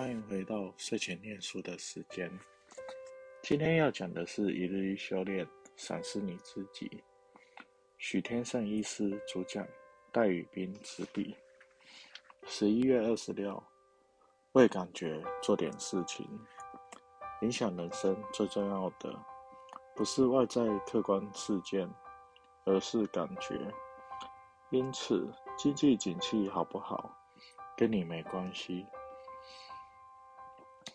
欢迎回到睡前念书的时间。今天要讲的是一日一修炼，赏识你自己。许天胜医师主讲，戴宇斌执笔。十一月二十六，为感觉做点事情。影响人生最重要的，不是外在客观事件，而是感觉。因此，经济景气好不好，跟你没关系。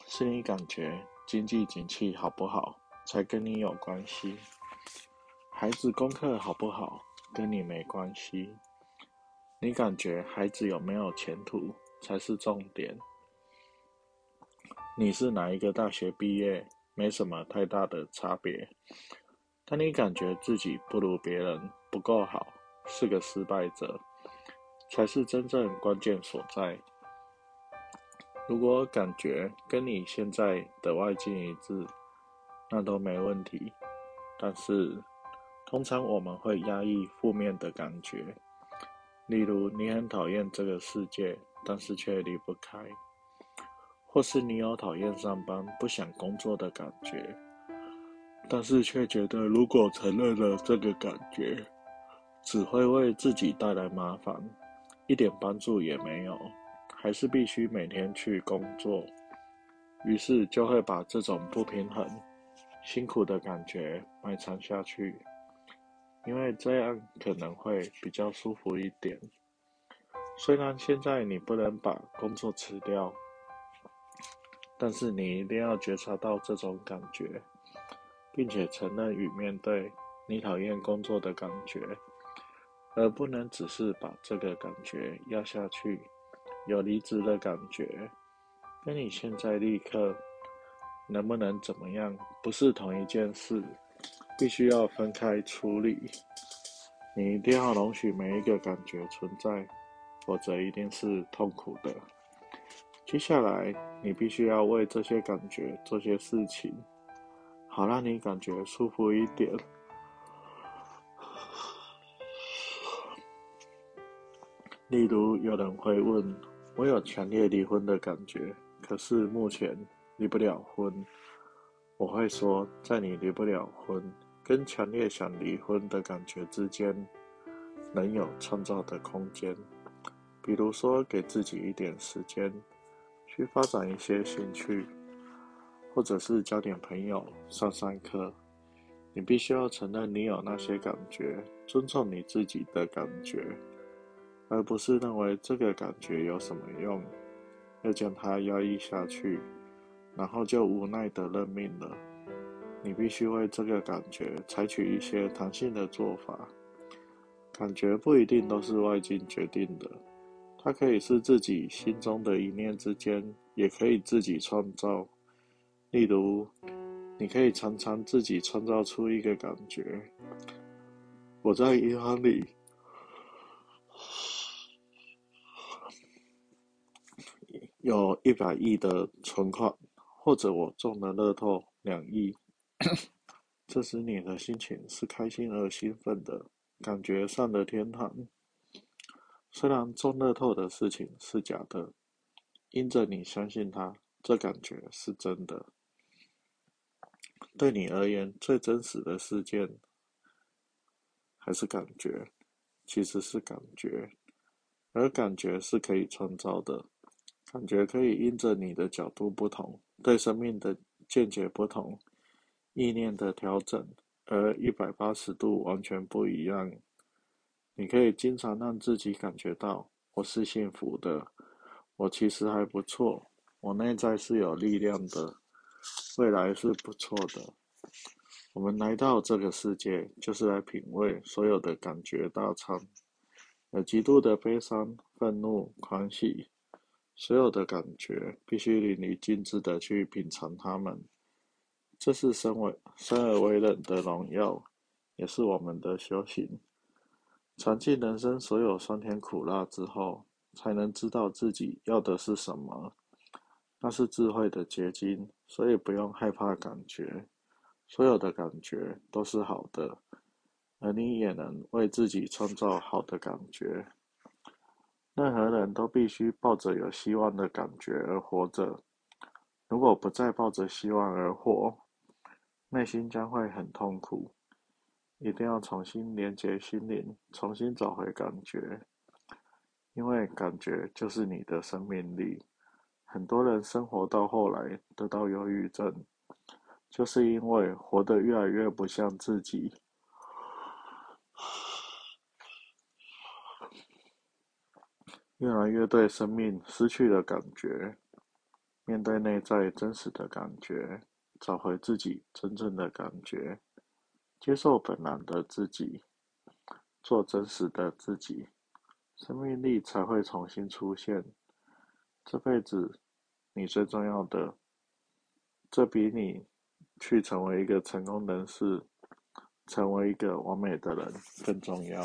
是你感觉经济景气好不好，才跟你有关系。孩子功课好不好，跟你没关系。你感觉孩子有没有前途，才是重点。你是哪一个大学毕业，没什么太大的差别。当你感觉自己不如别人，不够好，是个失败者，才是真正关键所在。如果感觉跟你现在的外境一致，那都没问题。但是，通常我们会压抑负面的感觉，例如你很讨厌这个世界，但是却离不开；或是你有讨厌上班、不想工作的感觉，但是却觉得如果承认了这个感觉，只会为自己带来麻烦，一点帮助也没有。还是必须每天去工作，于是就会把这种不平衡、辛苦的感觉埋藏下去，因为这样可能会比较舒服一点。虽然现在你不能把工作辞掉，但是你一定要觉察到这种感觉，并且承认与面对你讨厌工作的感觉，而不能只是把这个感觉压下去。有离职的感觉，跟你现在立刻能不能怎么样，不是同一件事，必须要分开处理。你一定要容许每一个感觉存在，否则一定是痛苦的。接下来，你必须要为这些感觉做些事情，好让你感觉舒服一点。例如，有人会问。我有强烈离婚的感觉，可是目前离不了婚。我会说，在你离不了婚跟强烈想离婚的感觉之间，能有创造的空间。比如说，给自己一点时间，去发展一些兴趣，或者是交点朋友、上上课。你必须要承认你有那些感觉，尊重你自己的感觉。而不是认为这个感觉有什么用，要将它压抑下去，然后就无奈的认命了。你必须为这个感觉采取一些弹性的做法。感觉不一定都是外境决定的，它可以是自己心中的一念之间，也可以自己创造。例如，你可以常常自己创造出一个感觉。我在银行里。有一百亿的存款，或者我中了乐透两亿，这时你的心情是开心而兴奋的，感觉上了天堂。虽然中乐透的事情是假的，因着你相信它，这感觉是真的。对你而言，最真实的事件还是感觉，其实是感觉，而感觉是可以创造的。感觉可以因着你的角度不同，对生命的见解不同，意念的调整而一百八十度完全不一样。你可以经常让自己感觉到我是幸福的，我其实还不错，我内在是有力量的，未来是不错的。我们来到这个世界，就是来品味所有的感觉大餐，有极度的悲伤、愤怒、狂喜。所有的感觉必须淋漓尽致的去品尝它们，这是生为生而为人的荣耀，也是我们的修行。尝尽人生所有酸甜苦辣之后，才能知道自己要的是什么，那是智慧的结晶。所以不用害怕感觉，所有的感觉都是好的，而你也能为自己创造好的感觉。任何人都必须抱着有希望的感觉而活着，如果不再抱着希望而活，内心将会很痛苦。一定要重新连接心灵，重新找回感觉，因为感觉就是你的生命力。很多人生活到后来得到忧郁症，就是因为活得越来越不像自己，越来越对生命失去了感觉。面对内在真实的感觉，找回自己真正的感觉，接受本来的自己，做真实的自己，生命力才会重新出现。这辈子，你最重要的，这比你去成为一个成功人士，成为一个完美的人更重要。